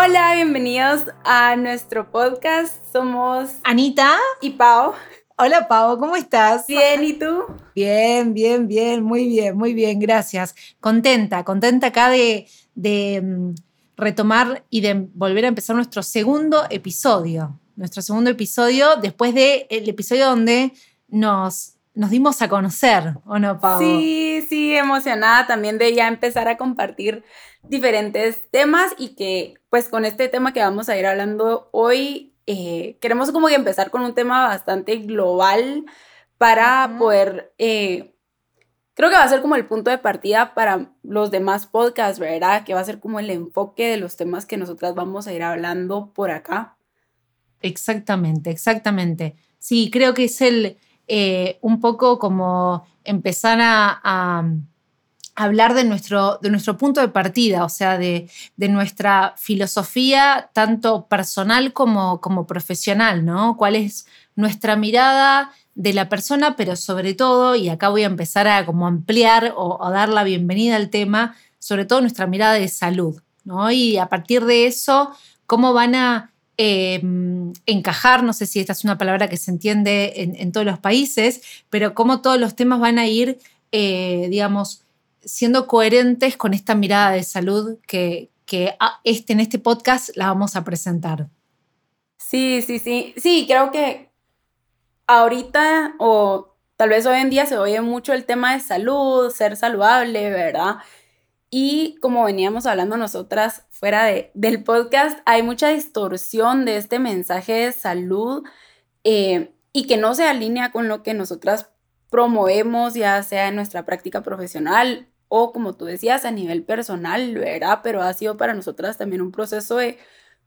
Hola, bienvenidos a nuestro podcast. Somos Anita y Pau. Hola Pau, ¿cómo estás? Bien, ¿y tú? Bien, bien, bien, muy bien, muy bien, gracias. Contenta, contenta acá de, mm, retomar y de volver a empezar nuestro segundo episodio. Nuestro segundo episodio después del episodio donde nos nos dimos a conocer, ¿o no, Pau? Sí, sí, emocionada también de ya empezar a compartir diferentes temas y que pues con este tema que vamos a ir hablando hoy, eh, queremos como que empezar con un tema bastante global para poder, eh, creo que va a ser como el punto de partida para los demás podcasts, ¿verdad? Que va a ser como el enfoque de los temas que nosotras vamos a ir hablando por acá. Exactamente, exactamente. Sí, creo que es el eh, un poco como empezar a, hablar de nuestro, de nuestro punto de partida, o sea, de, nuestra filosofía tanto personal como, como profesional, ¿no? ¿Cuál es nuestra mirada de la persona, pero sobre todo, y acá voy a empezar a como ampliar o, dar la bienvenida al tema, sobre todo nuestra mirada de salud, ¿no? Y a partir de eso, cómo van a Em, encajar, no sé si esta es una palabra que se entiende en, todos los países, pero cómo todos los temas van a ir, eh, digamos, siendo coherentes con esta mirada de salud que, que este, en este podcast la vamos a presentar. Sí, sí, sí. Sí, creo que ahorita o tal vez hoy en día se oye mucho el tema de salud, ser saludable, ¿verdad? Y como veníamos hablando nosotras fuera de, del podcast, hay mucha distorsión de este mensaje de salud eh, y que no se alinea con lo que nosotras promovemos, ya sea en nuestra práctica profesional o como tú decías, a nivel personal, ¿verdad? Pero ha sido para nosotras también un proceso de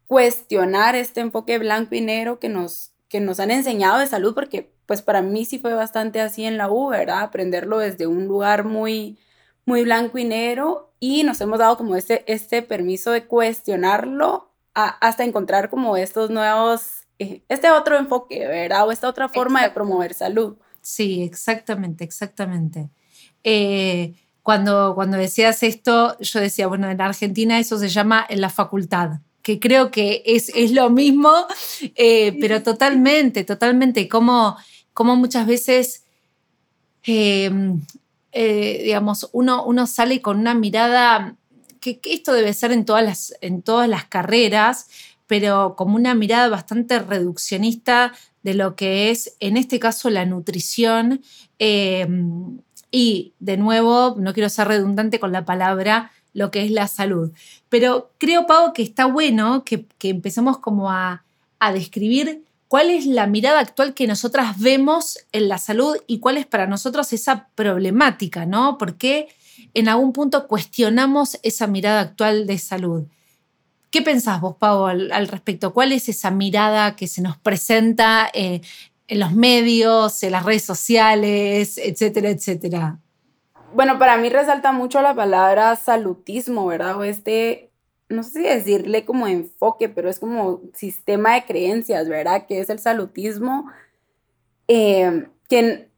cuestionar este enfoque blanco y negro que nos, que nos han enseñado de salud, porque pues para mí sí fue bastante así en la U, ¿verdad? Aprenderlo desde un lugar muy muy blanco y negro y nos hemos dado como este, este permiso de cuestionarlo hasta encontrar como estos nuevos, eh, este otro enfoque, ¿verdad? O esta otra forma de promover salud. Sí, exactamente, exactamente. Eh, cuando, cuando decías esto, yo decía, bueno, en Argentina eso se llama en la facultad, que creo que es, es lo mismo, eh, pero totalmente, totalmente, como, como muchas veces eh, digamos, uno, uno sale con una mirada, que, esto debe ser en todas, las, en todas las carreras, pero como una mirada bastante reduccionista de lo que es, en este caso, la nutrición. Eh, y, de nuevo, no quiero ser redundante con la palabra, lo que es la salud. Pero creo, Pau, que está bueno que, que empecemos como a, a describir cuál es la mirada actual que nosotras vemos en la salud y cuál es para nosotros esa problemática, ¿no? Porque en algún punto cuestionamos esa mirada actual de salud. ¿Qué pensás vos, Pau, al, respecto? ¿Cuál es esa mirada que se nos presenta eh, en los medios, en las redes sociales, etcétera, etcétera? Bueno, para mí resalta mucho la palabra salutismo, ¿verdad? O este no sé si decirle como enfoque, pero es como sistema de creencias, ¿verdad? Que es el salutismo, eh, que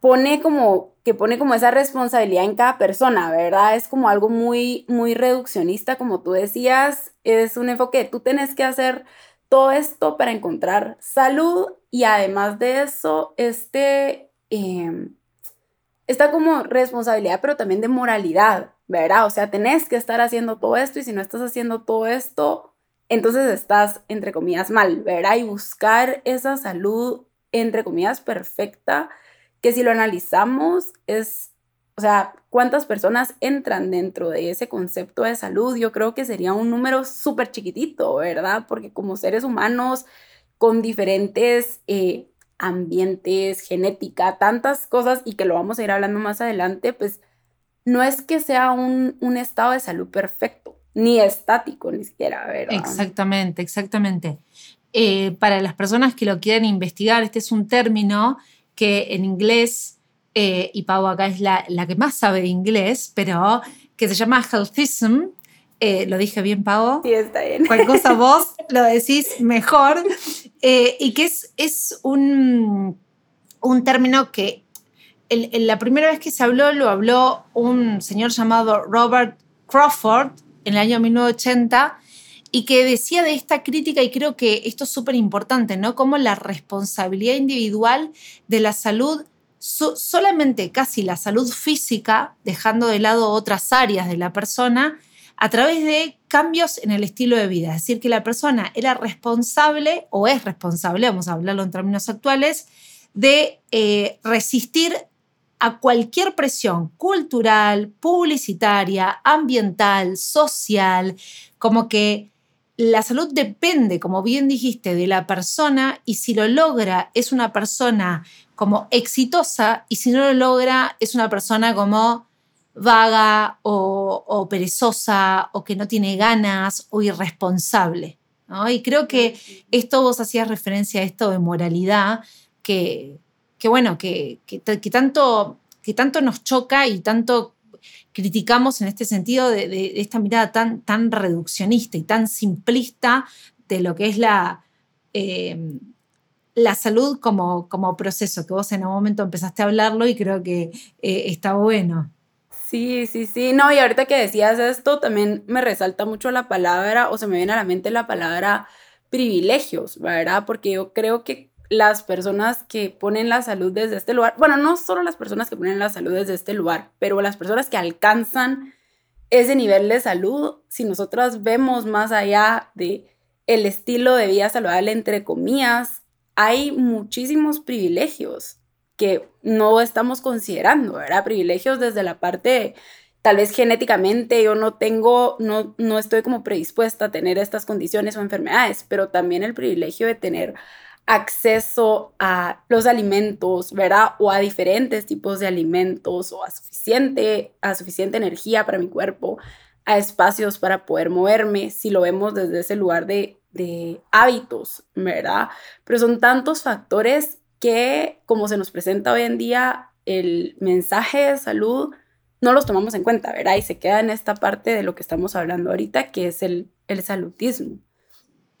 pone como que pone como esa responsabilidad en cada persona, ¿verdad? Es como algo muy, muy reduccionista, como tú decías, es un enfoque, tú tienes que hacer todo esto para encontrar salud y además de eso, este, eh, está como responsabilidad, pero también de moralidad, ¿verdad? O sea, tenés que estar haciendo todo esto y si no estás haciendo todo esto, entonces estás, entre comillas, mal, ¿verdad? Y buscar esa salud, entre comillas, perfecta, que si lo analizamos es, o sea, cuántas personas entran dentro de ese concepto de salud, yo creo que sería un número súper chiquitito, ¿verdad? Porque como seres humanos con diferentes... Eh, ambientes, genética, tantas cosas y que lo vamos a ir hablando más adelante, pues no es que sea un, estado de salud perfecto, ni estático, ni siquiera, ¿verdad? Exactamente, exactamente. Eh, para las personas que lo quieran investigar, este es un término que en inglés, eh, y Pau acá es la, la, que más sabe de inglés, pero que se llama healthism. Eh, ¿Lo dije bien, Pau? Sí, está bien. Cualquier cosa vos lo decís mejor. y que es, es un, un término que la primera vez que se habló, lo habló un señor llamado Robert Crawford en el año 1980 y que decía de esta crítica, y creo que esto es súper importante, ¿no? Como la responsabilidad individual de la salud, solamente casi la salud física, dejando de lado otras áreas de la persona, a través de cambios en el estilo de vida. Es decir, que la persona era responsable o es responsable, vamos a hablarlo en términos actuales, de eh, resistir a cualquier presión cultural, publicitaria, ambiental, social, como que la salud depende, como bien dijiste, de la persona y si lo logra es una persona como exitosa y si no lo logra es una persona como vaga o, perezosa o que no tiene ganas o irresponsable. Y creo que esto vos hacías referencia a esto de moralidad que, que bueno, que, que, tanto, que tanto nos choca y tanto criticamos en este sentido de, esta mirada tan, tan reduccionista y tan simplista de lo que es la, em, la salud como, como proceso, que vos en un momento empezaste a hablarlo y creo que eh, está bueno. Sí, sí, sí. No, y ahorita que decías esto, también me resalta mucho la palabra, o se me viene a la mente la palabra privilegios, ¿verdad? Porque yo creo que las personas que ponen la salud desde este lugar, bueno, no solo las personas que ponen la salud desde este lugar, pero las personas que alcanzan ese nivel de salud, si nosotras vemos más allá de el estilo de vida saludable entre comillas, hay muchísimos privilegios que no estamos considerando, ¿verdad? Privilegios desde la parte tal vez genéticamente yo no tengo, no, no estoy como predispuesta a tener estas condiciones o enfermedades, pero también el privilegio de tener acceso a los alimentos, ¿verdad? O a diferentes tipos de alimentos o a suficiente, a suficiente energía para mi cuerpo, a espacios para poder moverme, si lo vemos desde ese lugar de, de hábitos, ¿verdad? Pero son tantos factores que como se nos presenta hoy en día el mensaje de salud, no los tomamos en cuenta, ¿verdad? Y se queda en esta parte de lo que estamos hablando ahorita, que es el, el salutismo.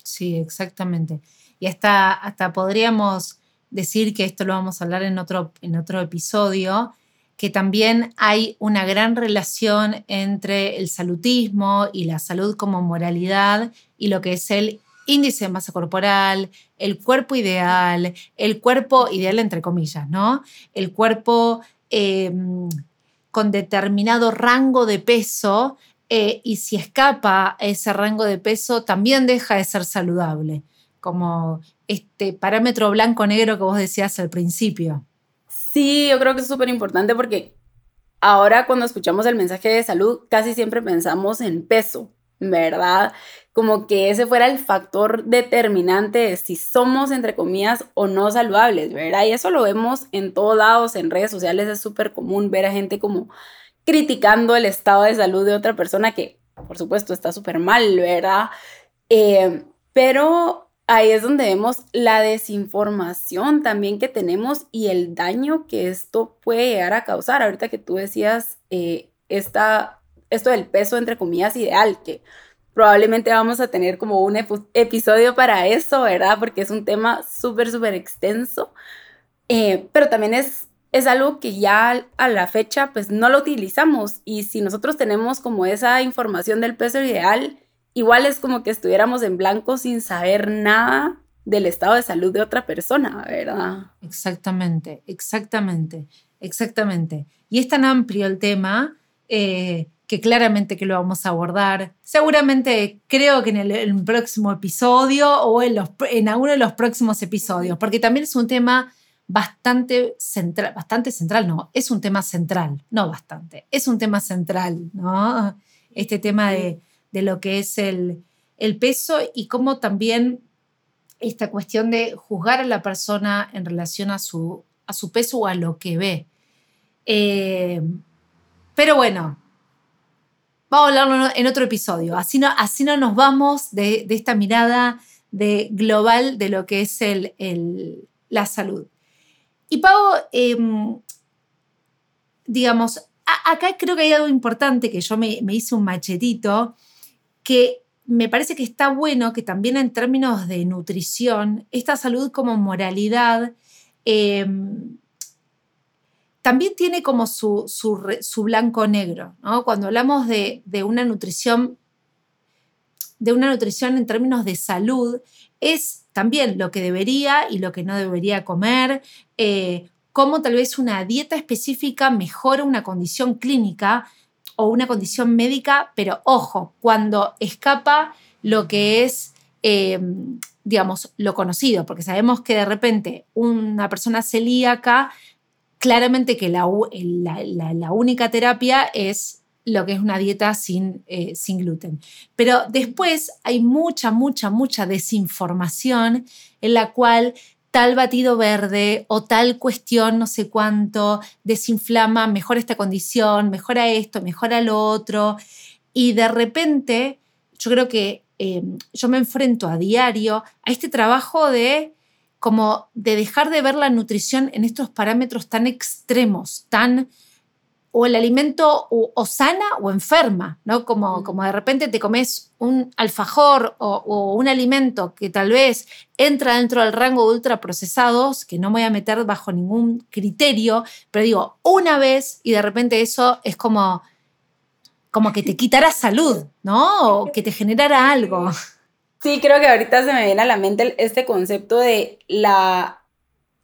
Sí, exactamente. Y hasta, hasta podríamos decir que esto lo vamos a hablar en otro, en otro episodio, que también hay una gran relación entre el salutismo y la salud como moralidad y lo que es el índice de masa corporal, el cuerpo ideal, el cuerpo ideal entre comillas, ¿no? El cuerpo em, con determinado rango de peso eh, y si escapa ese rango de peso también deja de ser saludable como este parámetro blanco-negro que vos decías al principio. Sí, yo creo que es súper importante porque ahora cuando escuchamos el mensaje de salud casi siempre pensamos en peso, ¿verdad? Como que ese fuera el factor determinante de si somos, entre comillas, o no saludables, ¿verdad? Y eso lo vemos en todos lados, en redes sociales es súper común ver a gente como criticando el estado de salud de otra persona que, por supuesto, está súper mal, ¿verdad? Eh, pero ahí es donde vemos la desinformación también que tenemos y el daño que esto puede llegar a causar. Ahorita que tú decías eh, esta, esto del peso, entre comillas, ideal, que probablemente vamos a tener como un episodio para eso, ¿verdad? Porque es un tema súper, súper extenso, eh, pero también es, es algo que ya a la fecha pues no lo utilizamos y si nosotros tenemos como esa información del peso ideal, igual es como que estuviéramos en blanco sin saber nada del estado de salud de otra persona, ¿verdad? Exactamente, exactamente, exactamente. Y es tan amplio el tema eh, que claramente que lo vamos a abordar. Seguramente creo que en el, próximo episodio o en, los, en alguno de los próximos episodios, porque también es un tema bastante central, bastante central, no, es un tema central, no bastante, es un tema central, ¿no? Este tema de de lo que es el, peso y cómo también esta cuestión de juzgar a la persona en relación a su, a su peso o a lo que ve. Eh, pero bueno, vamos a hablarlo en otro episodio. Así no, así no nos vamos de, esta mirada de global de lo que es el, la salud. Y Pau, em, digamos, acá creo que hay algo importante que yo me, hice un machetito, que me parece que está bueno que también en términos de nutrición, esta salud como moralidad, em, también tiene como su, su, blanco-negro, ¿no? Cuando hablamos de, una nutrición, de una nutrición en términos de salud, es también lo que debería y lo que no debería comer, eh, cómo tal vez una dieta específica mejora una condición clínica o una condición médica, pero ojo, cuando escapa lo que es, eh, digamos, lo conocido, porque sabemos que de repente una persona celíaca claramente que la, única terapia es lo que es una dieta sin, eh, sin gluten. Pero después hay mucha, mucha, mucha desinformación en la cual tal batido verde o tal cuestión, no sé cuánto, desinflama, mejora esta condición, mejora esto, mejora lo otro. Y de repente, yo creo que eh, yo me enfrento a diario a este trabajo de como de dejar de ver la nutrición en estos parámetros tan extremos, tan o el alimento o, sana o enferma, ¿no? Como, como de repente te comes un alfajor o, un alimento que tal vez entra dentro del rango de ultraprocesados, que no me voy a meter bajo ningún criterio, pero digo, una vez y de repente eso es como, como que te quitará salud, ¿no? O que te generara algo. Sí, creo que ahorita se me viene a la mente este concepto de la,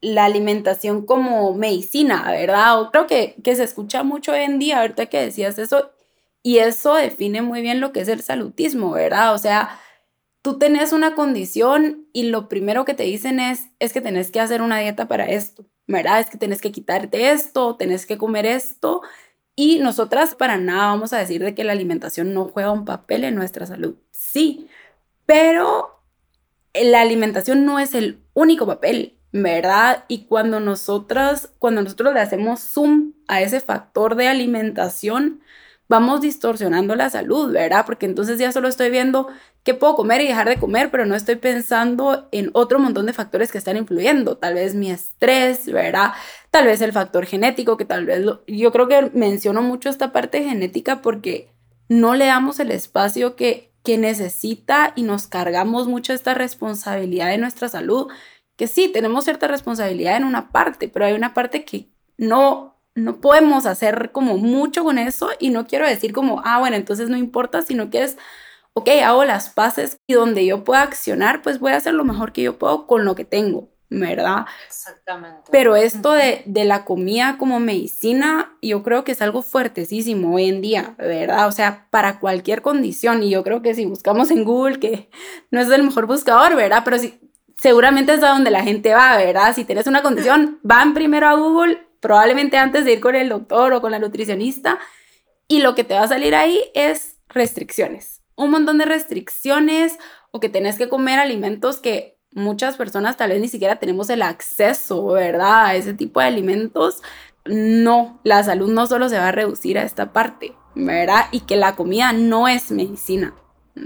la alimentación como medicina, ¿verdad? O creo que, que se escucha mucho hoy en día, ahorita que decías eso, y eso define muy bien lo que es el salutismo, ¿verdad? O sea, tú tenés una condición y lo primero que te dicen es, es que tenés que hacer una dieta para esto, ¿verdad? Es que tenés que quitarte esto, tenés que comer esto. Y nosotras para nada vamos a decir de que la alimentación no juega un papel en nuestra salud. Sí, pero la alimentación no es el único papel, ¿verdad? Y cuando nosotras, cuando nosotros le hacemos zoom a ese factor de alimentación, vamos distorsionando la salud, ¿verdad? Porque entonces ya solo estoy viendo qué puedo comer y dejar de comer, pero no estoy pensando en otro montón de factores que están influyendo. Tal vez mi estrés, ¿verdad? Tal vez el factor genético, que tal vez yo creo que menciono mucho esta parte genética porque no le damos el espacio que que necesita y nos cargamos mucho esta responsabilidad de nuestra salud, que sí, tenemos cierta responsabilidad en una parte, pero hay una parte que no, no podemos hacer como mucho con eso y no quiero decir como, ah, bueno, entonces no importa, sino que es, ok, hago las paces y donde yo pueda accionar, pues voy a hacer lo mejor que yo puedo con lo que tengo. ¿verdad? Exactamente. Pero esto de, de, la comida como medicina, yo creo que es algo fuertesísimo hoy en día, ¿verdad? O sea, para cualquier condición, y yo creo que si buscamos en Google, que no es el mejor buscador, ¿verdad? Pero sí, seguramente es a donde la gente va, ¿verdad? Si tienes una condición, van primero a Google, probablemente antes de ir con el doctor o con la nutricionista, y lo que te va a salir ahí es restricciones. Un montón de restricciones o que tenés que comer alimentos que muchas personas tal vez ni siquiera tenemos el acceso, ¿verdad? A ese tipo de alimentos. No, la salud no solo se va a reducir a esta parte, ¿verdad? Y que la comida no es medicina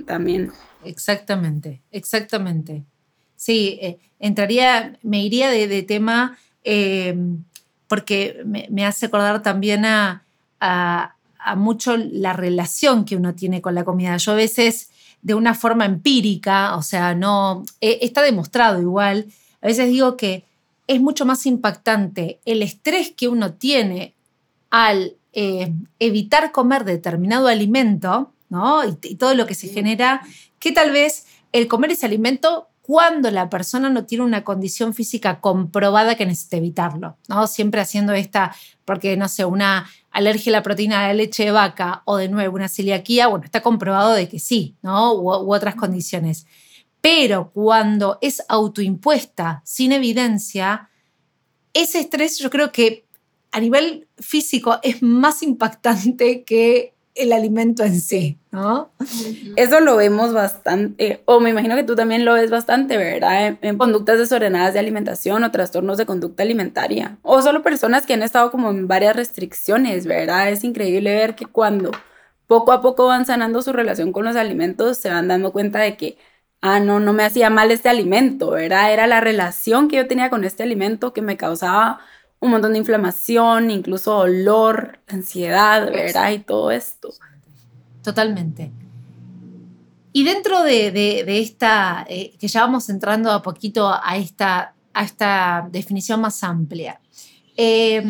también. Exactamente, exactamente. Sí, eh, entraría, me iría de, tema em, porque me, hace acordar también a, a, a, mucho la relación que uno tiene con la comida. Yo a veces de una forma empírica, o sea, no eh, está demostrado igual. A veces digo que es mucho más impactante el estrés que uno tiene al eh, evitar comer determinado alimento, ¿no? Y, todo lo que se genera, que tal vez el comer ese alimento cuando la persona no tiene una condición física comprobada que necesita evitarlo, ¿no? Siempre haciendo esta, porque no sé, una alergia a la proteína de la leche de vaca o de nuevo una celiaquía, bueno, está comprobado de que sí, ¿no? U, u otras condiciones. Pero cuando es autoimpuesta, sin evidencia, ese estrés yo creo que a nivel físico es más impactante que el alimento en sí, ¿no? Eso lo vemos bastante, o me imagino que tú también lo ves bastante, ¿verdad? En, conductas desordenadas de alimentación o trastornos de conducta alimentaria, o solo personas que han estado como en varias restricciones, ¿verdad? Es increíble ver que cuando poco a poco van sanando su relación con los alimentos, se van dando cuenta de que, ah, no, no me hacía mal este alimento, ¿verdad? Era la relación que yo tenía con este alimento que me causaba un montón de inflamación, incluso dolor, ansiedad, ¿verdad? Y todo esto. Totalmente. Y dentro de, esta, eh, que ya vamos entrando a poquito a esta, a esta definición más amplia, eh,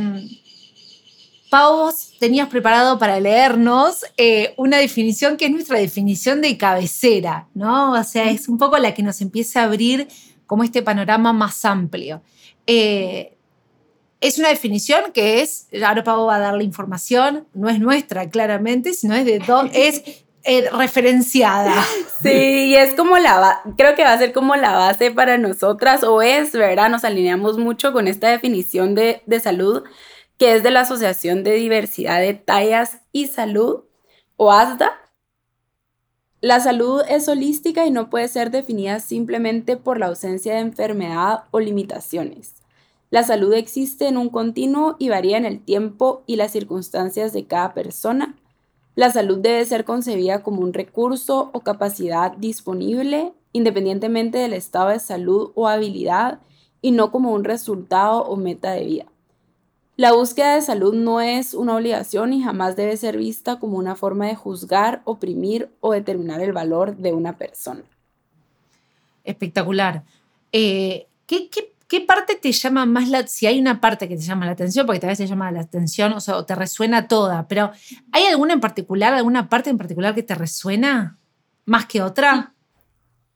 Pau, tenías preparado para leernos eh, una definición que es nuestra definición de cabecera, ¿no? O sea, es un poco la que nos empieza a abrir como este panorama más amplio. Eh, es una definición que es, ahora Pau va a dar la información, no es nuestra claramente, sino es de es eh, referenciada. Sí, y es como la, creo que va a ser como la base para nosotras, o es, ¿verdad? Nos alineamos mucho con esta definición de, de salud que es de la Asociación de Diversidad de Tallas y Salud, o ASDA. La salud es holística y no puede ser definida simplemente por la ausencia de enfermedad o limitaciones. La salud existe en un continuo y varía en el tiempo y las circunstancias de cada persona. La salud debe ser concebida como un recurso o capacidad disponible independientemente del estado de salud o habilidad y no como un resultado o meta de vida. La búsqueda de salud no es una obligación y jamás debe ser vista como una forma de juzgar, oprimir o determinar el valor de una persona. Espectacular. Eh, ¿qué, parte te llama más la si hay una parte que te llama la atención, porque tal vez te llama la atención, o sea, te resuena toda, pero ¿hay alguna en particular, alguna parte en particular que te resuena más que otra?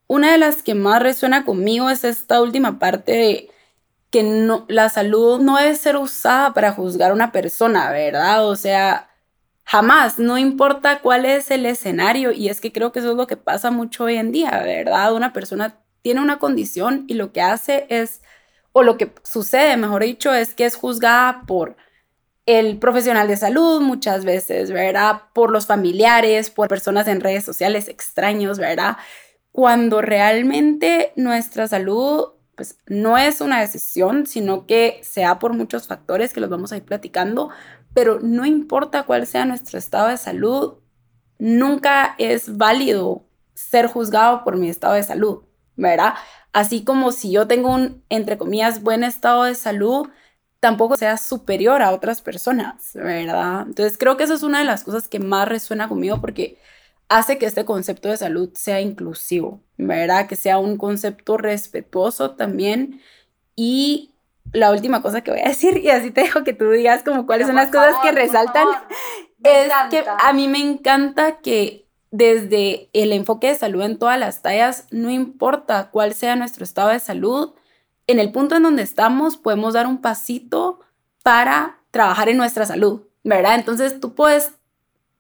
Una de las que más resuena conmigo es esta última parte de que no, la salud no debe ser usada para juzgar a una persona, ¿verdad? O sea, jamás, no importa cuál es el escenario, y es que creo que eso es lo que pasa mucho hoy en día, ¿verdad? Una persona tiene una condición y lo que hace es, o lo que sucede, mejor dicho, es que es juzgada por el profesional de salud muchas veces, ¿verdad? Por los familiares, por personas en redes sociales extraños, ¿verdad? Cuando realmente nuestra salud pues no es una decisión, sino que sea por muchos factores que los vamos a ir platicando, pero no importa cuál sea nuestro estado de salud, nunca es válido ser juzgado por mi estado de salud, ¿verdad? Así como si yo tengo un, entre comillas, buen estado de salud, tampoco sea superior a otras personas, ¿verdad? Entonces creo que eso es una de las cosas que más resuena conmigo porque hace que este concepto de salud sea inclusivo, ¿verdad? Que sea un concepto respetuoso también. Y la última cosa que voy a decir, y así te dejo que tú digas como cuáles son las cosas que resaltan, es que a mí me encanta que desde el enfoque de salud en todas las tallas, no importa cuál sea nuestro estado de salud, en el punto en donde estamos podemos dar un pasito para trabajar en nuestra salud, ¿verdad? Entonces tú puedes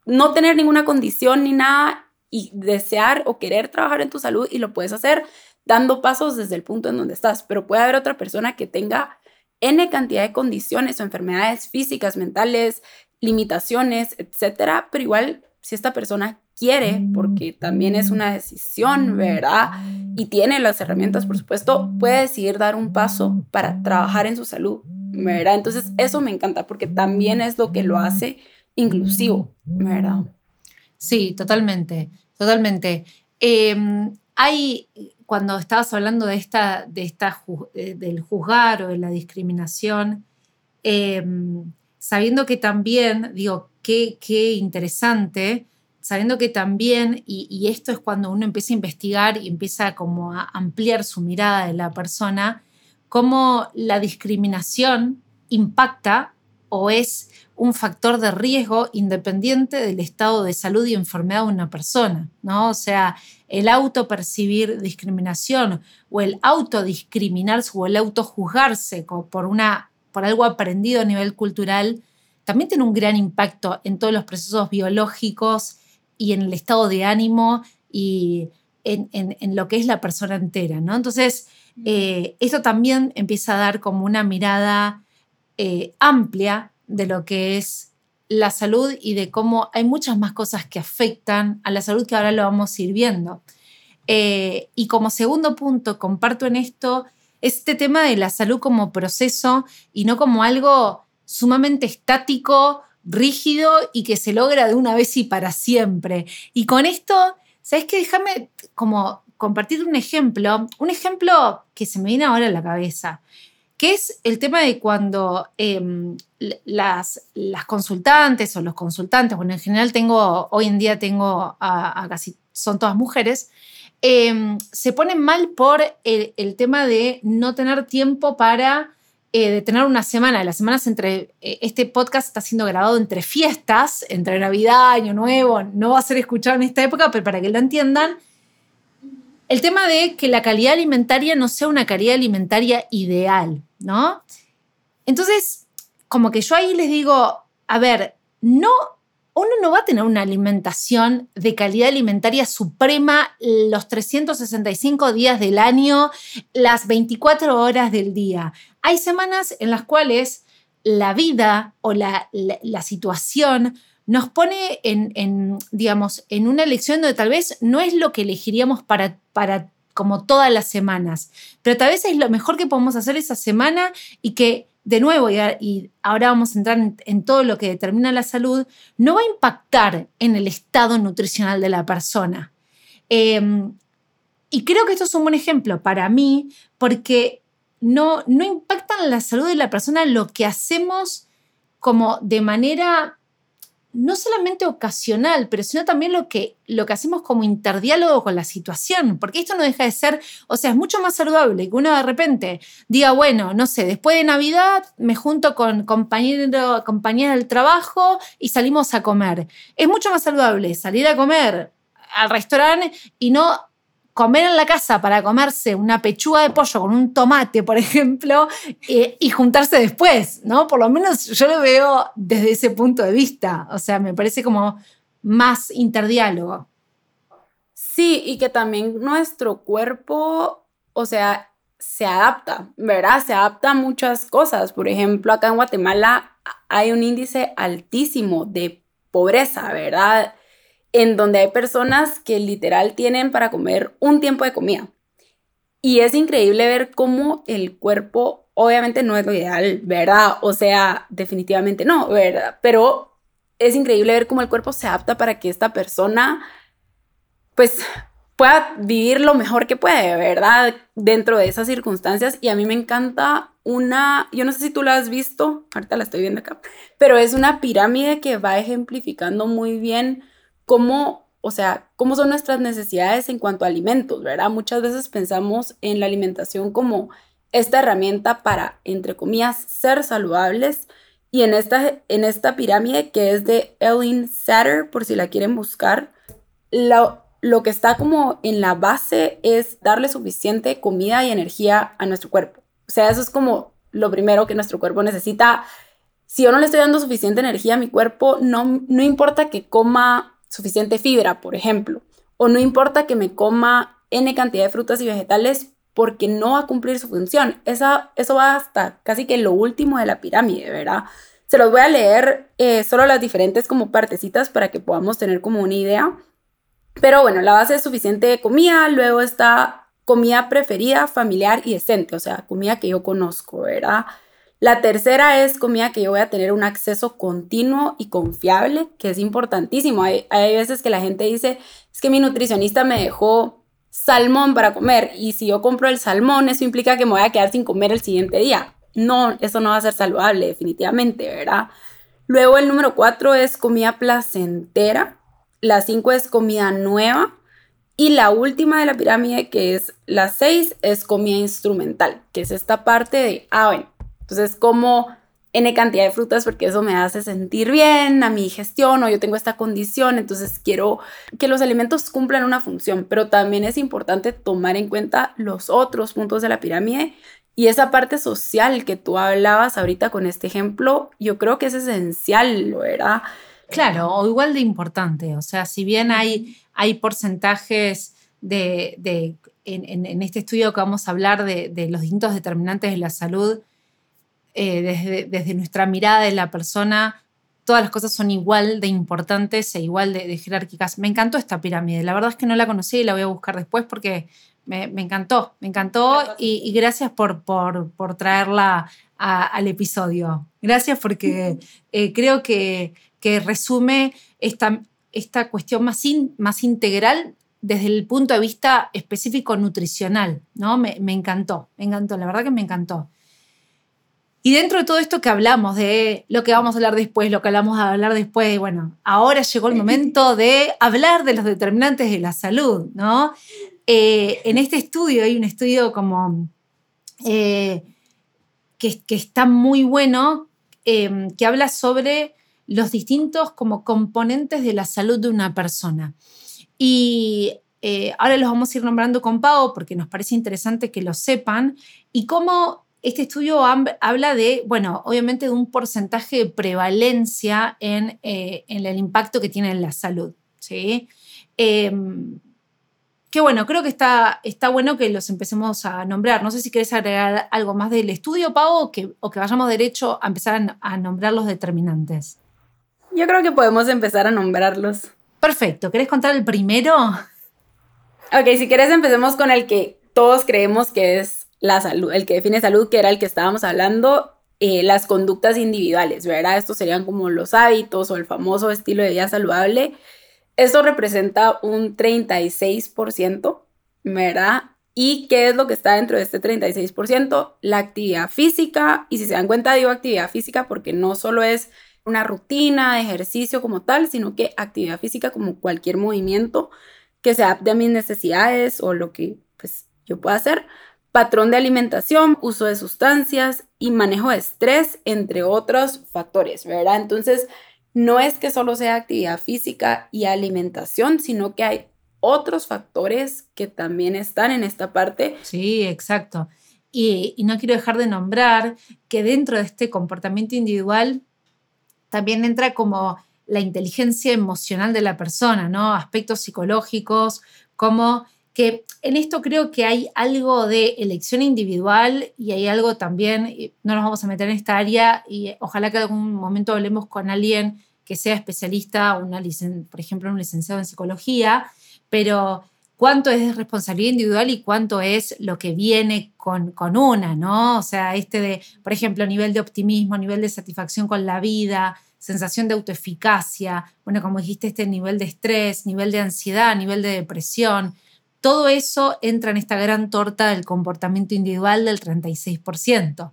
no tener ninguna condición ni nada y desear o querer trabajar en tu salud y lo puedes hacer dando pasos desde el punto en donde estás, pero puede haber otra persona que tenga N cantidad de condiciones o enfermedades físicas, mentales, limitaciones, etcétera, pero igual si esta persona quiere, porque también es una decisión, ¿verdad? Y tiene las herramientas, por supuesto, puede decidir dar un paso para trabajar en su salud, ¿verdad? Entonces, eso me encanta porque también es lo que lo hace inclusivo, ¿verdad? Sí, totalmente, totalmente. Em, hay, cuando estabas hablando de esta, de esta, del juzgar o de la discriminación, em, sabiendo que también, digo, qué, qué interesante, sabiendo que también, y, esto es cuando uno empieza a investigar y empieza como a ampliar su mirada de la persona, cómo la discriminación impacta o es un factor de riesgo independiente del estado de salud y enfermedad de una persona, ¿no? O sea, el autopercibir discriminación o el autodiscriminarse o el autojuzgarse por, una, por algo aprendido a nivel cultural también tiene un gran impacto en todos los procesos biológicos y en el estado de ánimo y en, lo que es la persona entera, ¿no? Entonces, eh, esto también empieza a dar como una mirada eh, amplia de lo que es la salud y de cómo hay muchas más cosas que afectan a la salud que ahora lo vamos a ir viendo. Eh, y como segundo punto, comparto en esto este tema de la salud como proceso y no como algo sumamente estático rígido y que se logra de una vez y para siempre. Y con esto, ¿sabes qué? Déjame como compartir un ejemplo, un ejemplo que se me viene ahora a la cabeza, que es el tema de cuando em, las, las, consultantes o los consultantes, bueno, en general tengo, hoy en día tengo a, casi, son todas mujeres, em, se ponen mal por el, tema de no tener tiempo para eh, tener una semana. Las semanas entre, eh, este podcast está siendo grabado entre fiestas, entre Navidad, Año Nuevo, no va a ser escuchado en esta época, pero para que lo entiendan, el tema de que la calidad alimentaria no sea una calidad alimentaria ideal, ¿no? Entonces, como que yo ahí les digo, a ver, no, uno no va a tener una alimentación de calidad alimentaria suprema los 365 días del año, las 24 horas del día. Hay semanas en las cuales la vida o la, situación nos pone en, digamos, en una elección donde tal vez no es lo que elegiríamos para, para como todas las semanas, pero tal vez es lo mejor que podemos hacer esa semana y que, de nuevo, y, ahora vamos a entrar en, todo lo que determina la salud, no va a impactar en el estado nutricional de la persona. Em, y creo que esto es un buen ejemplo para mí porque no, no impacta en la salud de la persona lo que hacemos como de manera no solamente ocasional, pero sino también lo que, lo que hacemos como interdiálogo con la situación, porque esto no deja de ser, o sea, es mucho más saludable que uno de repente diga, bueno, no sé, después de Navidad me junto con compañero, compañera del trabajo y salimos a comer. Es mucho más saludable salir a comer al restaurante y no comer en la casa para comerse una pechuga de pollo con un tomate, por ejemplo, eh, y juntarse después, ¿no? Por lo menos yo lo veo desde ese punto de vista. O sea, me parece como más interdiálogo. Sí, y que también nuestro cuerpo, o sea, se adapta, ¿verdad? Se adapta a muchas cosas. Por ejemplo, acá en Guatemala hay un índice altísimo de pobreza, ¿verdad? En donde hay personas que literal tienen para comer un tiempo de comida. Y es increíble ver cómo el cuerpo, obviamente no es lo ideal, ¿verdad? O sea, definitivamente no, ¿verdad? Pero es increíble ver cómo el cuerpo se adapta para que esta persona, pues, pueda vivir lo mejor que puede, ¿verdad? Dentro de esas circunstancias. Y a mí me encanta una, yo no sé si tú la has visto, ahorita la estoy viendo acá, pero es una pirámide que va ejemplificando muy bien cómo, o sea, cómo son nuestras necesidades en cuanto a alimentos, ¿verdad? Muchas veces pensamos en la alimentación como esta herramienta para, entre comillas, ser saludables. Y en esta, en esta pirámide que es de Ellen Satter, por si la quieren buscar, lo, lo que está como en la base es darle suficiente comida y energía a nuestro cuerpo. O sea, eso es como lo primero que nuestro cuerpo necesita. Si yo no le estoy dando suficiente energía a mi cuerpo, no, no importa que coma suficiente fibra, por ejemplo, o no importa que me coma n cantidad de frutas y vegetales porque no va a cumplir su función. Esa, eso va hasta casi que lo último de la pirámide, ¿verdad? Se los voy a leer eh, solo las diferentes como partecitas para que podamos tener como una idea. Pero bueno, la base es suficiente comida, luego está comida preferida, familiar y decente, o sea, comida que yo conozco, ¿verdad? La tercera es comida que yo voy a tener un acceso continuo y confiable, que es importantísimo. Hay, veces que la gente dice, es que mi nutricionista me dejó salmón para comer y si yo compro el salmón, eso implica que me voy a quedar sin comer el siguiente día. No, eso no va a ser saludable, definitivamente, ¿verdad? Luego el número cuatro es comida placentera. La cinco es comida nueva. Y la última de la pirámide, que es la seis, es comida instrumental, que es esta parte de, ah, bueno, entonces, como N cantidad de frutas porque eso me hace sentir bien a mi digestión o yo tengo esta condición, entonces quiero que los alimentos cumplan una función, pero también es importante tomar en cuenta los otros puntos de la pirámide y esa parte social que tú hablabas ahorita con este ejemplo, yo creo que es esencial, ¿lo era? Claro, o igual de importante, o sea, si bien hay, hay porcentajes de, de en, en, este estudio que vamos a hablar de, de los distintos determinantes de la salud, eh, desde, nuestra mirada de la persona, todas las cosas son igual de importantes e igual de, jerárquicas. Me encantó esta pirámide. La verdad es que no la conocí y la voy a buscar después porque me, encantó, me encantó y, gracias por, por, por traerla al episodio. Gracias porque eh, creo que, que, resume esta, esta cuestión más, más integral desde el punto de vista específico nutricional, ¿no? Me, me, encantó, me encantó, la verdad que me encantó. Y dentro de todo esto que hablamos de lo que vamos a hablar después, lo que hablamos a hablar después, bueno, ahora llegó el momento de hablar de los determinantes de la salud, ¿no? Eh, en este estudio hay un estudio como eh, que, está muy bueno, em, que habla sobre los distintos como componentes de la salud de una persona. Y eh, ahora los vamos a ir nombrando con Pau porque nos parece interesante que lo sepan y cómo este estudio habla de, bueno, obviamente de un porcentaje de prevalencia en, eh, el impacto que tiene en la salud. ¿sí? Em, que bueno, creo que está, está bueno que los empecemos a nombrar. No sé si querés agregar algo más del estudio, Pau, o que, o que vayamos derecho a empezar a, nombrar los determinantes. Yo creo que podemos empezar a nombrarlos. Perfecto. ¿Querés contar el primero? Ok, si quieres empecemos con el que todos creemos que es la salud, el que define salud, que era el que estábamos hablando, eh, las conductas individuales, ¿verdad? Estos serían como los hábitos o el famoso estilo de vida saludable. Esto representa un 36%, ¿verdad? ¿Y qué es lo que está dentro de este 36%? La actividad física. Y si se dan cuenta, digo actividad física porque no solo es una rutina de ejercicio como tal, sino que actividad física como cualquier movimiento que se adapte a mis necesidades o lo que pues, yo pueda hacer patrón de alimentación, uso de sustancias y manejo de estrés, entre otros factores, ¿verdad? Entonces, no es que solo sea actividad física y alimentación, sino que hay otros factores que también están en esta parte. Sí, exacto. Y, no quiero dejar de nombrar que dentro de este comportamiento individual también entra como la inteligencia emocional de la persona, ¿no? Aspectos psicológicos, como que en esto creo que hay algo de elección individual y hay algo también, no nos vamos a meter en esta área y ojalá que algún momento hablemos con alguien que sea especialista, una por ejemplo, un licenciado en psicología, pero cuánto es responsabilidad individual y cuánto es lo que viene con, con una, ¿no? O sea, este de, por ejemplo, nivel de optimismo, nivel de satisfacción con la vida, sensación de autoeficacia, bueno, como dijiste, este nivel de estrés, nivel de ansiedad, nivel de depresión. Todo eso entra en esta gran torta del comportamiento individual del 36%.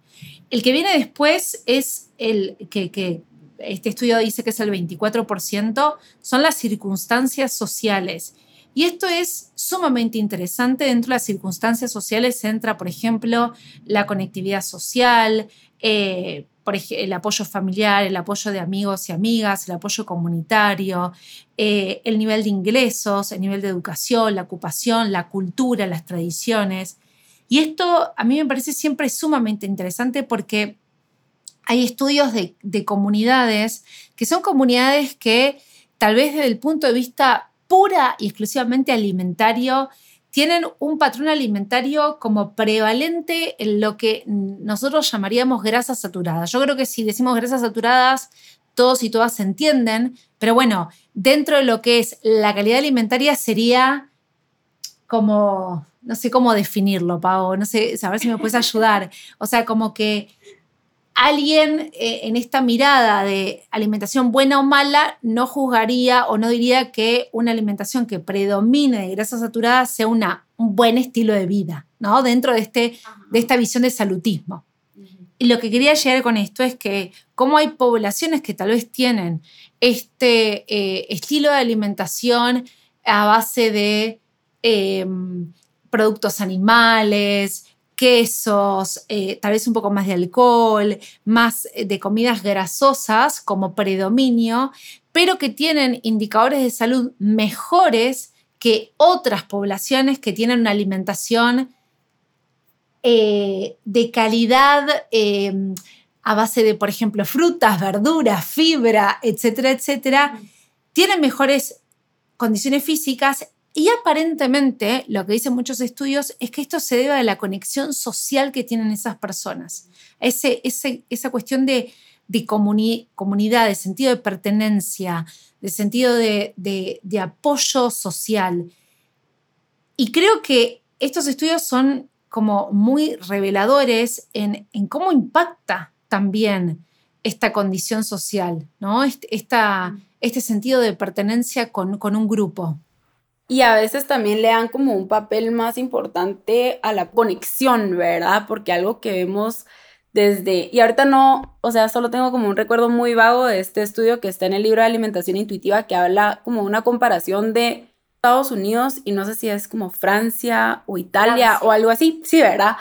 El que viene después es el que, este estudio dice que es el 24%, son las circunstancias sociales. Y esto es sumamente interesante. Dentro de las circunstancias sociales entra, por ejemplo, la conectividad social, eh, por ejemplo, el apoyo familiar, el apoyo de amigos y amigas, el apoyo comunitario, eh, el nivel de ingresos, el nivel de educación, la ocupación, la cultura, las tradiciones. Y esto a mí me parece siempre sumamente interesante porque hay estudios de, de comunidades que son comunidades que tal vez desde el punto de vista pura y exclusivamente alimentario tienen un patrón alimentario como prevalente en lo que nosotros llamaríamos grasas saturadas. Yo creo que si decimos grasas saturadas, todos y todas se entienden, pero bueno, dentro de lo que es la calidad alimentaria sería como, no sé cómo definirlo, Pau, no sé, a ver si me puedes ayudar. O sea, como que alguien eh, en esta mirada de alimentación buena o mala no juzgaría o no diría que una alimentación que predomine de grasas saturadas sea una, un buen estilo de vida, ¿no? Dentro de, este, de esta visión de salutismo. Y lo que quería llegar con esto es que como hay poblaciones que tal vez tienen este eh, estilo de alimentación a base de em, productos animales, quesos, eh, tal vez un poco más de alcohol, más eh, de comidas grasosas como predominio, pero que tienen indicadores de salud mejores que otras poblaciones que tienen una alimentación eh, de calidad a base de, por ejemplo, frutas, verduras, fibra, etcétera, etcétera, tienen mejores condiciones físicas y aparentemente, lo que dicen muchos estudios es que esto se debe a la conexión social que tienen esas personas, ese, esa cuestión de, comunidad, de sentido de pertenencia, de sentido de, apoyo social. Y creo que estos estudios son como muy reveladores en, cómo impacta también esta condición social, ¿no? Este, este sentido de pertenencia con, con un grupo. Y a veces también le dan como un papel más importante a la conexión, ¿verdad? Porque algo que vemos desde, y ahorita no, o sea, solo tengo como un recuerdo muy vago de este estudio que está en el libro de alimentación intuitiva que habla como una comparación de Estados Unidos y no sé si es como Francia o Italia o algo así, sí, ¿verdad?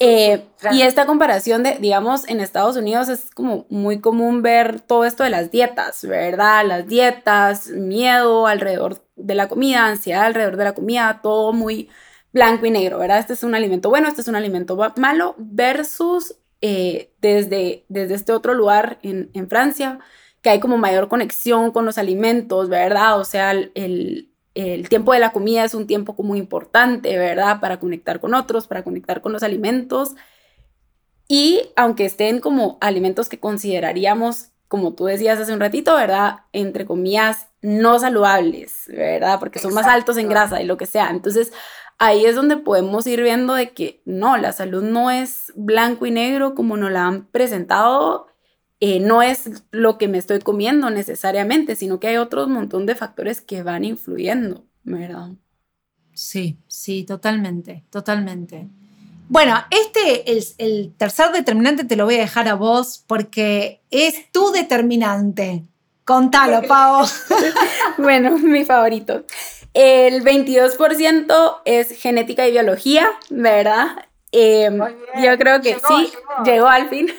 Eh, y esta comparación de, digamos, en Estados Unidos es como muy común ver todo esto de las dietas, ¿verdad? Las dietas, miedo alrededor de la comida, ansiedad alrededor de la comida, todo muy blanco y negro, ¿verdad? Este es un alimento bueno, este es un alimento malo, versus eh, desde, desde este otro lugar en, en Francia, que hay como mayor conexión con los alimentos, ¿verdad? O sea, el, el tiempo de la comida es un tiempo muy importante, ¿verdad? Para conectar con otros, para conectar con los alimentos. Y aunque estén como alimentos que consideraríamos, como tú decías hace un ratito, ¿verdad? Entre comillas, no saludables, ¿verdad? Porque son más altos en grasa y lo que sea. Entonces, ahí es donde podemos ir viendo de que no, la salud no es blanco y negro como nos la han presentado eh, no es lo que me estoy comiendo necesariamente, sino que hay otro montón de factores que van influyendo, ¿verdad? Sí, sí, totalmente, totalmente. Bueno, este, el, el tercer determinante te lo voy a dejar a vos porque es tu determinante. Contalo, Pau. bueno, mi favorito. El 22% es genética y biología, ¿verdad? Em, yo creo que sí, llegó. al fin.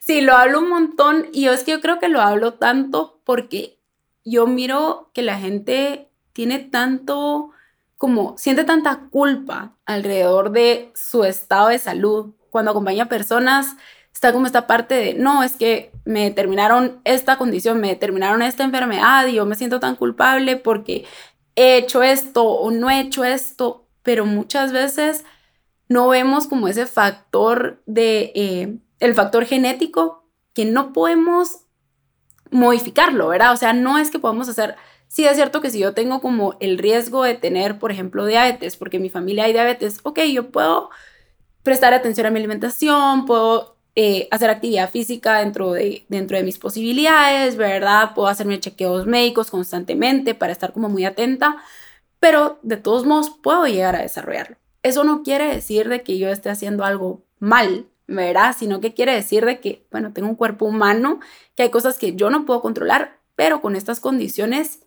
Sí, lo hablo un montón y yo es que yo creo que lo hablo tanto porque yo miro que la gente tiene tanto, como siente tanta culpa alrededor de su estado de salud. Cuando acompaña a personas, está como esta parte de, no, es que me determinaron esta condición, me determinaron esta enfermedad y yo me siento tan culpable porque he hecho esto o no he hecho esto, pero muchas veces no vemos como ese factor de, eh, el factor genético que no podemos modificarlo, ¿verdad? O sea, no es que podamos hacer, sí es cierto que si yo tengo como el riesgo de tener, por ejemplo, diabetes, porque en mi familia hay diabetes, ok, yo puedo prestar atención a mi alimentación, puedo eh, hacer actividad física dentro de, dentro de mis posibilidades, ¿verdad? Puedo hacerme chequeos médicos constantemente para estar como muy atenta, pero de todos modos puedo llegar a desarrollarlo. Eso no quiere decir de que yo esté haciendo algo mal, ¿verdad? Sino que quiere decir de que, bueno, tengo un cuerpo humano, que hay cosas que yo no puedo controlar, pero con estas condiciones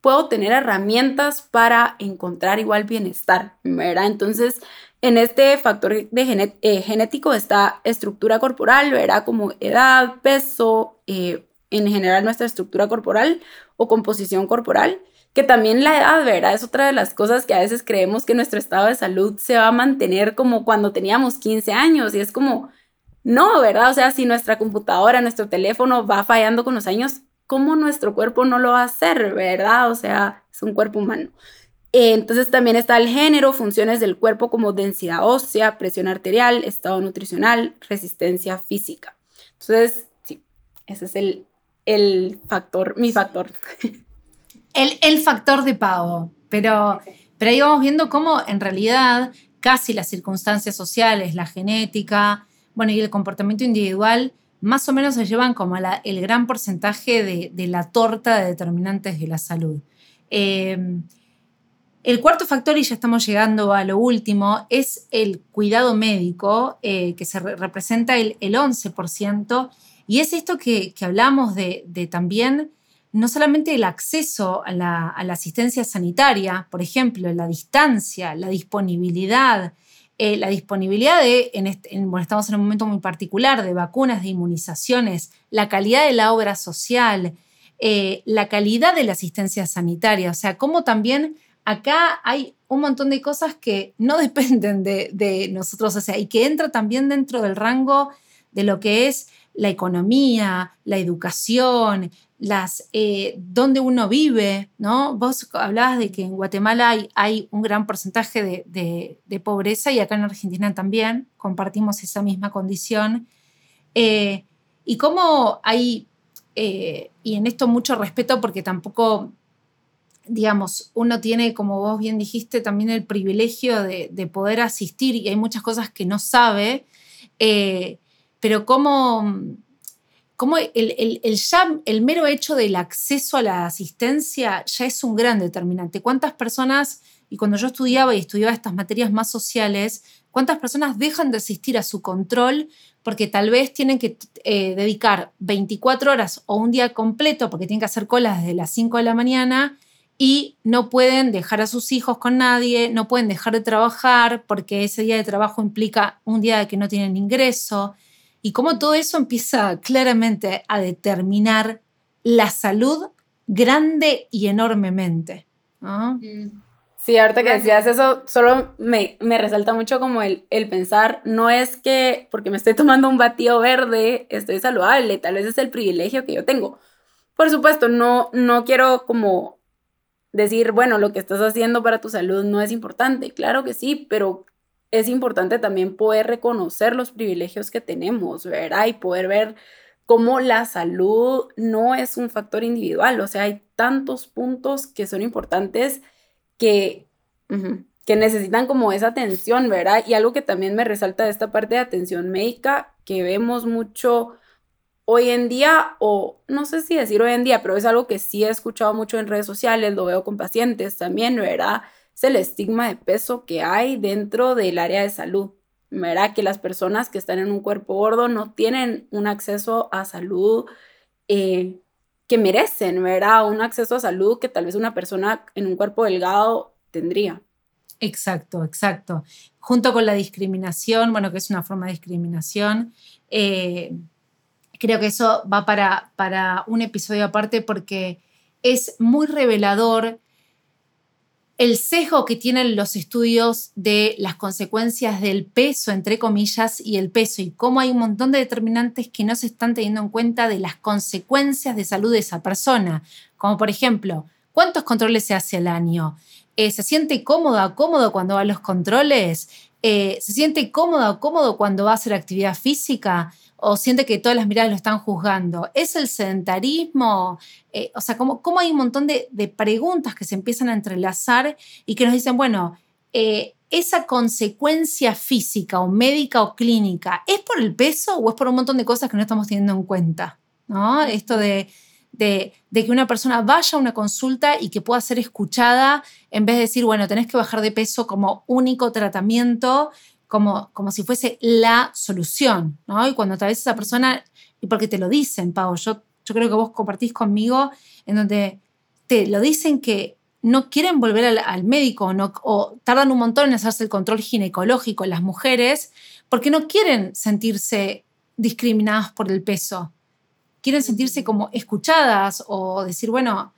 puedo tener herramientas para encontrar igual bienestar, ¿verdad? Entonces, en este factor de eh, genético está estructura corporal, ¿verdad? Como edad, peso, eh, en general nuestra estructura corporal o composición corporal que también la edad, ¿verdad? Es otra de las cosas que a veces creemos que nuestro estado de salud se va a mantener como cuando teníamos 15 años y es como, no, ¿verdad? O sea, si nuestra computadora, nuestro teléfono va fallando con los años, ¿cómo nuestro cuerpo no lo va a hacer, ¿verdad? O sea, es un cuerpo humano. Entonces también está el género, funciones del cuerpo como densidad ósea, presión arterial, estado nutricional, resistencia física. Entonces, sí, ese es el, el factor, mi factor. el, factor de pago, pero, pero ahí vamos viendo cómo en realidad casi las circunstancias sociales, la genética, bueno, y el comportamiento individual, más o menos se llevan como el gran porcentaje de, la torta de determinantes de la salud. Em, el cuarto factor, y ya estamos llegando a lo último, es el cuidado médico, eh, que se representa el, 11%, y es esto que, hablamos de, de también no solamente el acceso a la, asistencia sanitaria, por ejemplo, la distancia, la disponibilidad, eh, la disponibilidad de, en bueno, estamos en un momento muy particular, de vacunas, de inmunizaciones, la calidad de la obra social, eh, la calidad de la asistencia sanitaria, o sea, cómo también acá hay un montón de cosas que no dependen de, de nosotros, o sea, y que entra también dentro del rango de lo que es la economía, la educación, las, eh, dónde uno vive, ¿no? Vos hablabas de que en Guatemala hay, un gran porcentaje de, pobreza y acá en Argentina también compartimos esa misma condición. Eh, y cómo hay, eh, y en esto mucho respeto porque tampoco digamos, uno tiene, como vos bien dijiste, también el privilegio de, poder asistir y hay muchas cosas que no sabe, pero cómo, cómo el, el, el, mero hecho del acceso a la asistencia ya es un gran determinante. ¿Cuántas personas, y cuando yo estudiaba y estudiaba estas materias más sociales, cuántas personas dejan de asistir a su control porque tal vez tienen que eh, dedicar 24 horas o un día completo porque tienen que hacer colas desde las 5 de la mañana y no pueden dejar a sus hijos con nadie, no pueden dejar de trabajar porque ese día de trabajo implica un día de que no tienen ingreso. Y cómo todo eso empieza claramente a determinar la salud grande y enormemente. Mm. Sí, ahorita que decías eso, solo me, resalta mucho como el, el, pensar, no es que porque me estoy tomando un batido verde, estoy saludable, tal vez es el privilegio que yo tengo. Por supuesto, no, no quiero como decir, bueno, lo que estás haciendo para tu salud no es importante. Claro que sí, pero es importante también poder reconocer los privilegios que tenemos, ¿verdad? Y poder ver cómo la salud no es un factor individual. O sea, hay tantos puntos que son importantes que, que necesitan como esa atención, ¿verdad? Y algo que también me resalta de esta parte de atención médica, que vemos mucho hoy en día, o no sé si decir hoy en día, pero es algo que sí he escuchado mucho en redes sociales, lo veo con pacientes también, ¿verdad? El estigma de peso que hay dentro del área de salud, ¿verdad? Que las personas que están en un cuerpo gordo no tienen un acceso a salud eh, que merecen, ¿verdad? Un acceso a salud que tal vez una persona en un cuerpo delgado tendría. Exacto, exacto. Junto con la discriminación, bueno, que es una forma de discriminación, eh, creo que eso va para, para un episodio aparte porque es muy revelador el sesgo que tienen los estudios de las consecuencias del peso, entre comillas, y el peso, y cómo hay un montón de determinantes que no se están teniendo en cuenta de las consecuencias de salud de esa persona, como por ejemplo, ¿cuántos controles se hace al año? Eh, ¿Se siente cómodo cómodo cuando va a los controles? Eh, ¿Se siente cómodo cómodo cuando va a hacer actividad física? O siente que todas las miradas lo están juzgando? ¿Es el sedentarismo? Eh, o sea, ¿cómo, hay un montón de, preguntas que se empiezan a entrelazar y que nos dicen, bueno, eh, esa consecuencia física o médica o clínica, ¿es por el peso o es por un montón de cosas que no estamos teniendo en cuenta? ¿no? Esto de, de, que una persona vaya a una consulta y que pueda ser escuchada en vez de decir, bueno, tenés que bajar de peso como único tratamiento como, como si fuese la solución, ¿no? Y cuando tal vez esa persona, y porque te lo dicen, Pau, yo, yo creo que vos compartís conmigo en donde te lo dicen que no quieren volver al, médico no, o tardan un montón en hacerse el control ginecológico las mujeres porque no quieren sentirse discriminadas por el peso. Quieren sentirse como escuchadas o decir, bueno,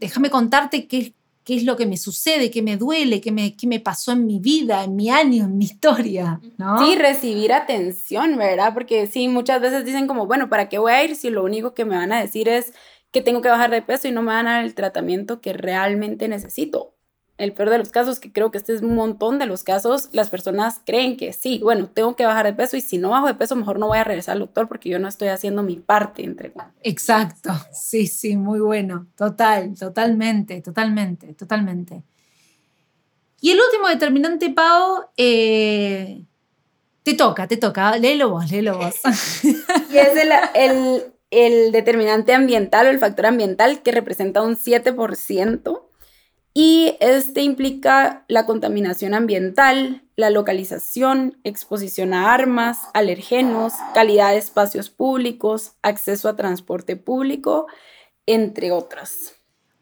déjame contarte qué, qué es lo que me sucede, qué me duele, qué me, qué me pasó en mi vida, en mi año, en mi historia, ¿no? Sí, recibir atención, ¿verdad? Porque sí, muchas veces dicen como, bueno, ¿para qué voy a ir si lo único que me van a decir es que tengo que bajar de peso y no me van a dar el tratamiento que realmente necesito? El peor de los casos, que creo que este es un montón de los casos, las personas creen que sí, bueno, tengo que bajar de peso y si no bajo de peso, mejor no voy a regresar al doctor porque yo no estoy haciendo mi parte entre Exacto, sí, sí, muy bueno, total, totalmente, totalmente, totalmente. Y el último determinante, Pau, eh, te toca, te toca, léelo vos, léelo vos. y es el, el, el determinante ambiental o el factor ambiental que representa un 7% y este implica la contaminación ambiental, la localización, exposición a armas, alergenos, calidad de espacios públicos, acceso a transporte público, entre otras.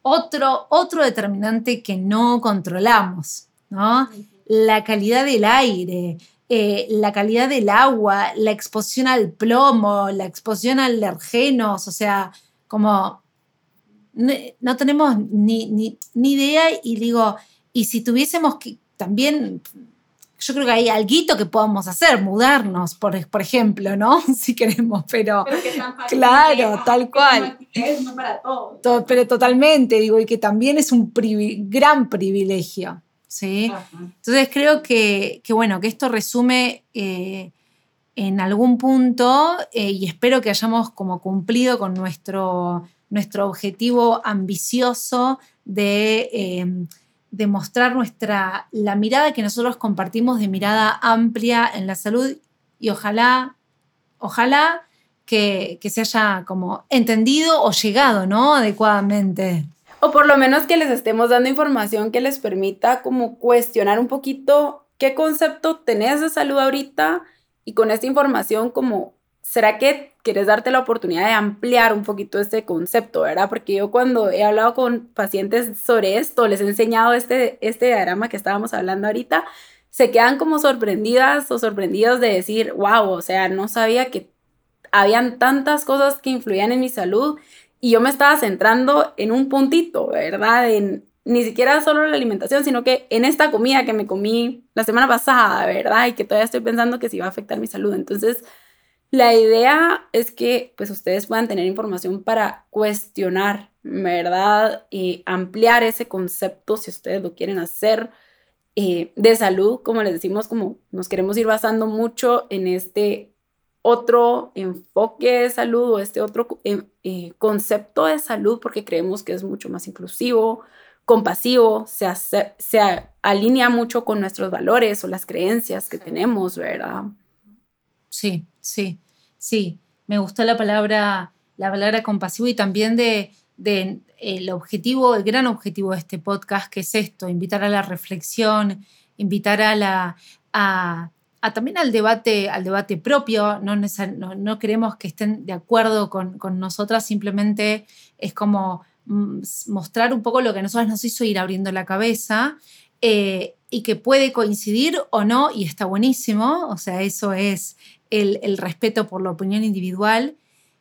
Otro, otro determinante que no controlamos, ¿no? La calidad del aire, eh, la calidad del agua, la exposición al plomo, la exposición a alergenos, o sea, como no tenemos ni, idea y digo, y si tuviésemos que también, yo creo que hay algo que podamos hacer, mudarnos, por, por ejemplo, ¿no? Si queremos, pero, claro, tal cual. No para todos. pero totalmente, digo, y que también es un gran privilegio, ¿sí? Entonces creo que, bueno, que esto resume... Eh, en algún punto eh, y espero que hayamos como cumplido con nuestro nuestro objetivo ambicioso de, eh, de mostrar nuestra, la mirada que nosotros compartimos de mirada amplia en la salud y ojalá, ojalá que, que se haya como entendido o llegado, ¿no? Adecuadamente. O por lo menos que les estemos dando información que les permita como cuestionar un poquito qué concepto tenés de salud ahorita y con esta información como, ¿será que quieres darte la oportunidad de ampliar un poquito este concepto, verdad? Porque yo cuando he hablado con pacientes sobre esto, les he enseñado este, este diagrama que estábamos hablando ahorita, se quedan como sorprendidas o sorprendidos de decir, wow, o sea, no sabía que habían tantas cosas que influían en mi salud y yo me estaba centrando en un puntito, ¿verdad? En, ni siquiera solo la alimentación, sino que en esta comida que me comí la semana pasada, ¿verdad? Y que todavía estoy pensando que sí va a afectar mi salud. Entonces, la idea es que pues ustedes puedan tener información para cuestionar, ¿verdad? Y ampliar ese concepto si ustedes lo quieren hacer eh, de salud, como les decimos, como nos queremos ir basando mucho en este otro enfoque de salud o este otro eh, eh, concepto de salud porque creemos que es mucho más inclusivo, compasivo, se, se alinea mucho con nuestros valores o las creencias que tenemos, ¿verdad? Sí, sí, sí. Me gustó la palabra, la palabra compasivo y también de, de el objetivo, el gran objetivo de este podcast, que es esto, invitar a la reflexión, invitar a la a, también al debate, al debate propio. No, no, queremos que estén de acuerdo con, con, nosotras, simplemente es como mm, mostrar un poco lo que a nosotros nos hizo ir abriendo la cabeza eh, y que puede coincidir o no, y está buenísimo, o sea, eso es el, respeto por la opinión individual.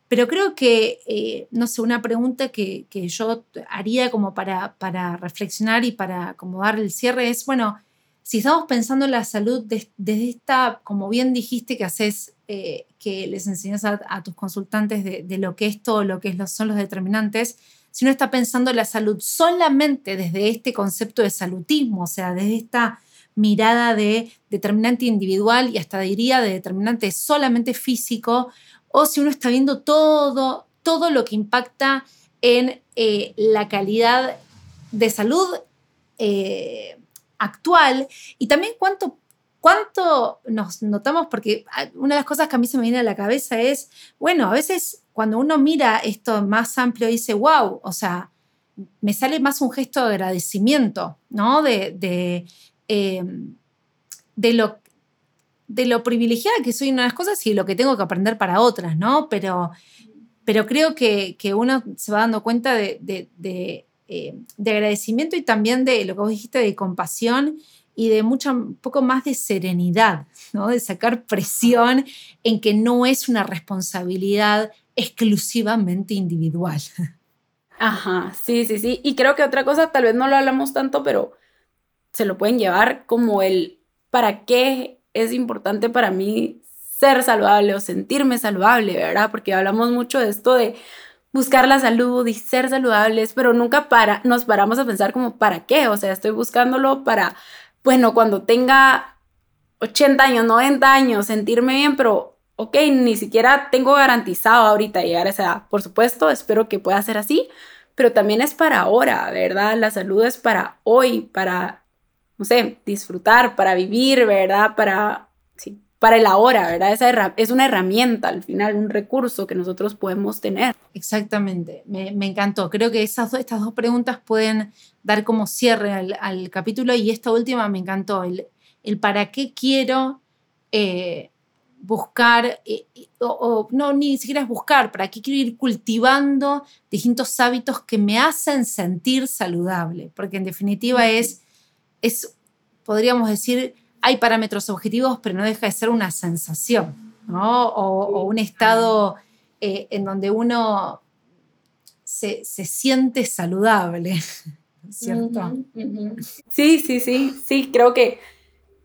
Pero creo que, eh, no sé, una pregunta que, yo haría como para, para, reflexionar y para como dar el cierre es, bueno, si estamos pensando en la salud desde esta, como bien dijiste que haces, eh, que les enseñas a, tus consultantes de, lo que es todo, lo que son los determinantes, si uno está pensando en la salud solamente desde este concepto de salutismo, o sea, desde esta mirada de determinante individual y hasta diría de determinante solamente físico, o si uno está viendo todo, todo lo que impacta en eh, la calidad de salud eh, actual y también cuánto, cuánto nos notamos, porque una de las cosas que a mí se me viene a la cabeza es, bueno, a veces cuando uno mira esto más amplio dice, wow, o sea, me sale más un gesto de agradecimiento, ¿no? De, de Em, de, lo, de lo privilegiada que soy en unas cosas y lo que tengo que aprender para otras, ¿no? Pero, pero creo que, uno se va dando cuenta de, eh, de, agradecimiento y también de lo que vos dijiste, de compasión y de mucho, un poco más de serenidad, ¿no? De sacar presión en que no es una responsabilidad exclusivamente individual. Ajá, sí, sí, sí. Y creo que otra cosa, tal vez no lo hablamos tanto, pero se lo pueden llevar como el para qué es importante para mí ser saludable o sentirme saludable, ¿verdad? Porque hablamos mucho de esto de buscar la salud y ser saludables, pero nunca para, nos paramos a pensar como para qué, o sea, estoy buscándolo para, bueno, cuando tenga 80 años, 90 años, sentirme bien, pero ok, ni siquiera tengo garantizado ahorita llegar a esa edad. Por supuesto, espero que pueda ser así, pero también es para ahora, ¿verdad? La salud es para hoy, para no sé, disfrutar, para vivir, ¿verdad? Para, sí, para el ahora, ¿verdad? Esa es una herramienta al final, un recurso que nosotros podemos tener. Exactamente, me, encantó. Creo que esas, estas dos preguntas pueden dar como cierre al, capítulo y esta última me encantó, el, el para qué quiero eh, buscar, eh, o, no, ni siquiera es buscar, para qué quiero ir cultivando distintos hábitos que me hacen sentir saludable, porque en definitiva es es, podríamos decir, hay parámetros objetivos, pero no deja de ser una sensación, ¿no? O, un estado eh, en donde uno se, siente saludable, ¿cierto? Sí, sí, sí, sí, creo que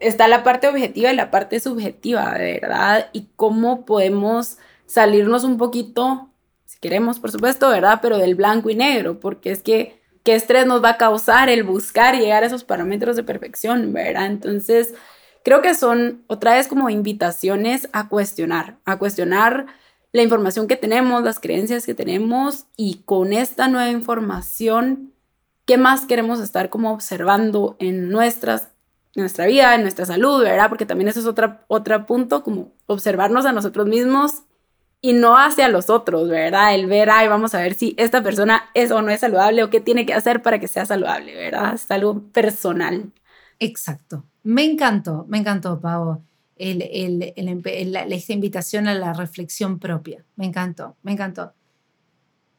está la parte objetiva y la parte subjetiva, ¿verdad? Y cómo podemos salirnos un poquito, si queremos, por supuesto, ¿verdad? Pero del blanco y negro, porque es que qué estrés nos va a causar el buscar llegar a esos parámetros de perfección, ¿verdad? Entonces, creo que son otra vez como invitaciones a cuestionar, a cuestionar la información que tenemos, las creencias que tenemos y con esta nueva información qué más queremos estar como observando en nuestras nuestra vida, en nuestra salud, ¿verdad? Porque también eso es otro otro punto, como observarnos a nosotros mismos y no hacia los otros, ¿verdad? El ver, ay, vamos a ver si esta persona es o no es saludable o qué tiene que hacer para que sea saludable, ¿verdad? Es algo personal. Exacto. Me encantó, me encantó, Pau, el, esta invitación a la reflexión propia. Me encantó, me encantó.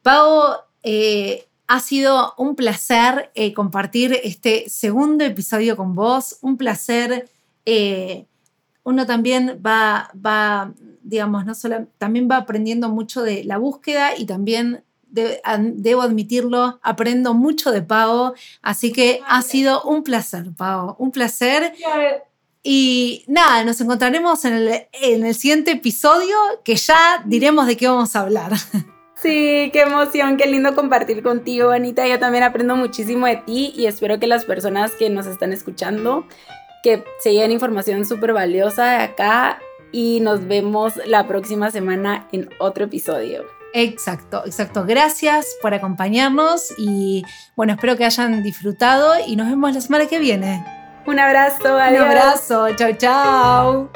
Pau, eh, ha sido un placer eh, compartir este segundo episodio con vos, un placer. Eh, uno también va, va, digamos, no solo, también va aprendiendo mucho de la búsqueda y también debo admitirlo, aprendo mucho de Pau, así que ha sido un placer, Pau, un placer. Y nada, nos encontraremos en el, en el siguiente episodio que ya diremos de qué vamos a hablar. Sí, qué emoción, qué lindo compartir contigo, Anita. Yo también aprendo muchísimo de ti y espero que las personas que nos están escuchando, que se lleven información súper valiosa de acá y nos vemos la próxima semana en otro episodio. Exacto, exacto. Gracias por acompañarnos y bueno, espero que hayan disfrutado y nos vemos la semana que viene. Un abrazo, adiós. Un abrazo, chao, chao.